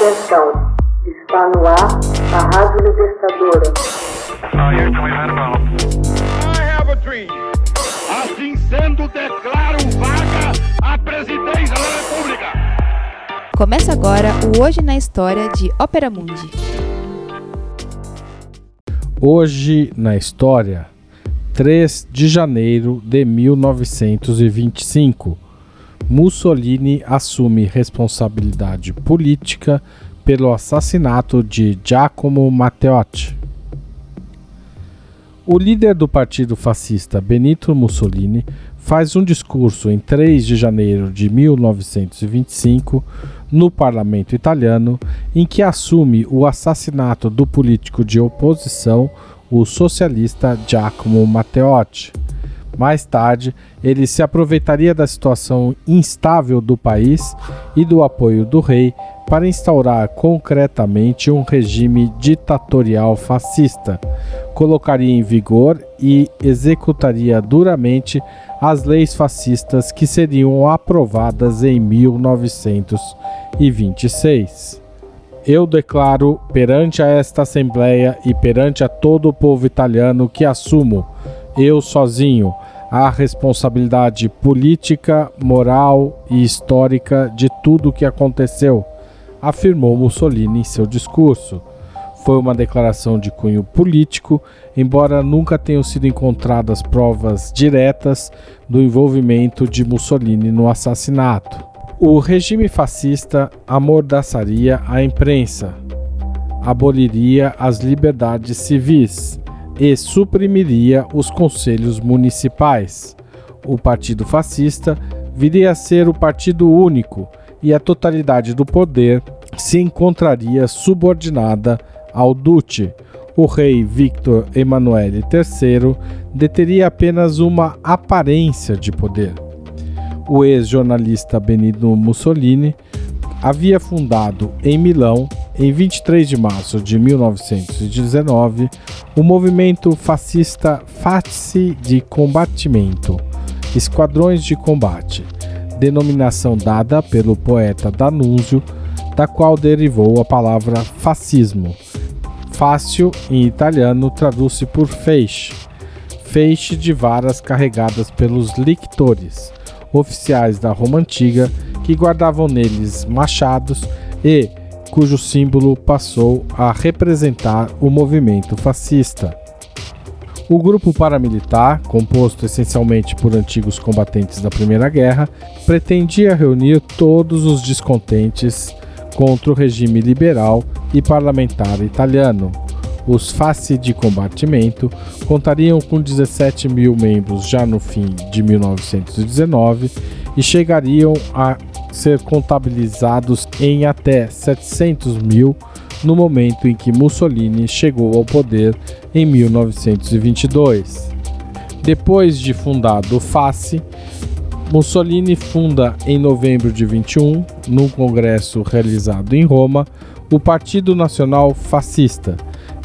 Atenção, está no ar a Rádio Libertadora. Assim sendo, declaro vaga a presidência da República. Começa agora o Hoje na História de Ópera Mundi. Hoje na História, 3 de janeiro de 1925 Mussolini assume responsabilidade política pelo assassinato de Giacomo Matteotti. O líder do partido fascista Benito Mussolini faz um discurso em 3 de janeiro de 1925 no parlamento italiano em que assume o assassinato do político de oposição, o socialista Giacomo Matteotti. Mais tarde, ele se aproveitaria da situação instável do país e do apoio do rei para instaurar concretamente um regime ditatorial fascista. Colocaria em vigor e executaria duramente as leis fascistas que seriam aprovadas em 1926. Eu declaro perante a esta Assembleia e perante a todo o povo italiano que assumo, eu sozinho, a responsabilidade política, moral e histórica de tudo o que aconteceu, afirmou Mussolini em seu discurso. Foi uma declaração de cunho político, embora nunca tenham sido encontradas provas diretas do envolvimento de Mussolini no assassinato. O regime fascista amordaçaria a imprensa, aboliria as liberdades civis, e suprimiria os conselhos municipais. O Partido Fascista viria a ser o partido único e a totalidade do poder se encontraria subordinada ao Duce. O rei Victor Emanuele III deteria apenas uma aparência de poder. O ex-jornalista Benito Mussolini havia fundado em Milão em 23 de março de 1919, o movimento fascista Face de Combatimento, Esquadrões de Combate, denominação dada pelo poeta Danúncio, da qual derivou a palavra fascismo. Fácil, em italiano, traduz-se por feixe, feixe de varas carregadas pelos lictores, oficiais da Roma Antiga, que guardavam neles machados e cujo símbolo passou a representar o movimento fascista. O grupo paramilitar, composto essencialmente por antigos combatentes da Primeira Guerra, pretendia reunir todos os descontentes contra o regime liberal e parlamentar italiano. Os Fasci de Combatimento contariam com 17 mil membros já no fim de 1919 e chegariam a ser contabilizados em até 700 mil no momento em que Mussolini chegou ao poder em 1922. Depois de fundado o FACE, Mussolini funda em novembro de 21, num congresso realizado em Roma, o Partido Nacional Fascista,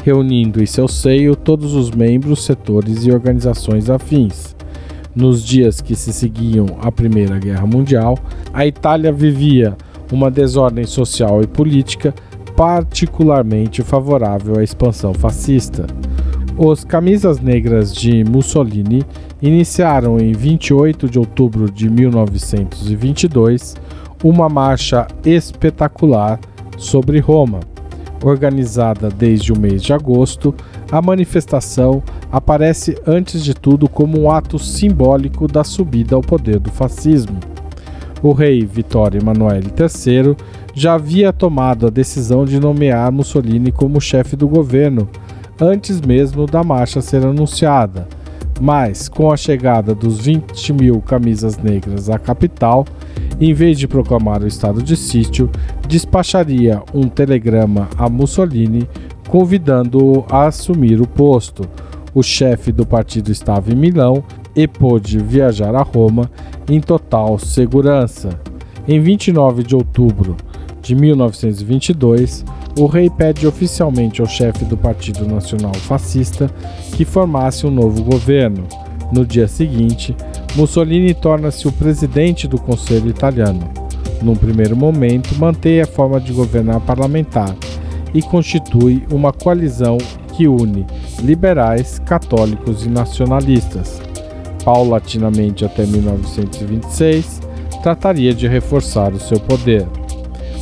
reunindo em seu seio todos os membros, setores e organizações afins. Nos dias que se seguiam à Primeira Guerra Mundial, a Itália vivia uma desordem social e política particularmente favorável à expansão fascista. Os Camisas Negras de Mussolini iniciaram em 28 de outubro de 1922 uma marcha espetacular sobre Roma. Organizada desde o mês de agosto, a manifestação aparece antes de tudo como um ato simbólico da subida ao poder do fascismo. O rei Vittorio Emanuele III já havia tomado a decisão de nomear Mussolini como chefe do governo antes mesmo da marcha ser anunciada, mas com a chegada dos 20 mil camisas negras à capital, em vez de proclamar o estado de sítio, despacharia um telegrama a Mussolini convidando-o a assumir o posto. O chefe do partido estava em Milão e pôde viajar a Roma em total segurança. Em 29 de outubro de 1922, o rei pede oficialmente ao chefe do Partido Nacional Fascista que formasse um novo governo. No dia seguinte, Mussolini torna-se o presidente do Conselho Italiano. Num primeiro momento, mantém a forma de governar parlamentar e constitui uma coalizão que une liberais, católicos e nacionalistas. Paulatinamente até 1926, trataria de reforçar o seu poder.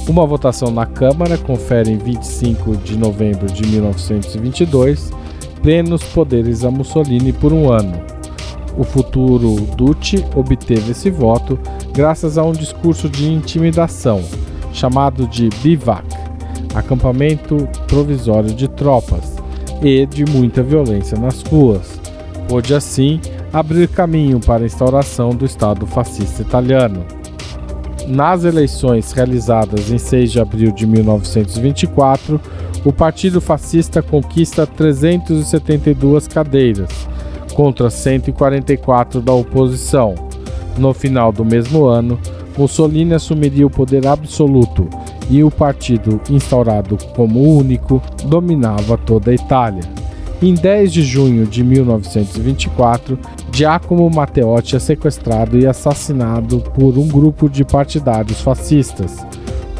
Uma votação na Câmara confere em 25 de novembro de 1922 plenos poderes a Mussolini por um ano. O futuro Duce obteve esse voto graças a um discurso de intimidação, chamado de bivac, acampamento provisório de tropas, e de muita violência nas ruas. Pôde assim abrir caminho para a instauração do Estado fascista italiano. Nas eleições realizadas em 6 de abril de 1924, o Partido Fascista conquista 372 cadeiras, contra 144 da oposição. No final do mesmo ano, Mussolini assumiria o poder absoluto e o partido, instaurado como único, dominava toda a Itália. Em 10 de junho de 1924, Giacomo Matteotti é sequestrado e assassinado por um grupo de partidários fascistas.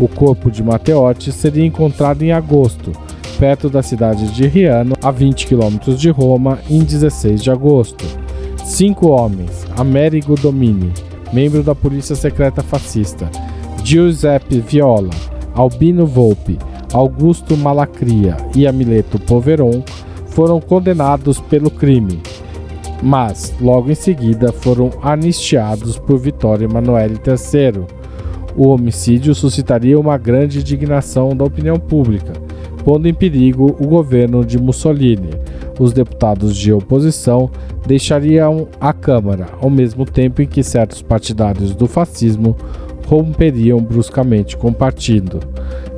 O corpo de Matteotti seria encontrado em agosto, perto da cidade de Riano, a 20 quilômetros de Roma, em 16 de agosto. Cinco homens, Amerigo Domini, membro da polícia secreta fascista, Giuseppe Viola, Albino Volpe, Augusto Malacria e Amileto Poveron, foram condenados pelo crime, mas logo em seguida foram anistiados por Vittorio Emanuele III. O homicídio suscitaria uma grande indignação da opinião pública, pondo em perigo o governo de Mussolini. Os deputados de oposição deixariam a Câmara, ao mesmo tempo em que certos partidários do fascismo romperiam bruscamente com o partido.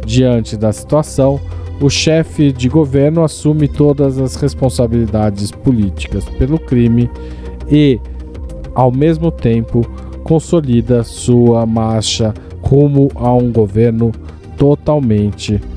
Diante da situação, o chefe de governo assume todas as responsabilidades políticas pelo crime e, ao mesmo tempo, consolida sua marcha rumo a um governo totalmente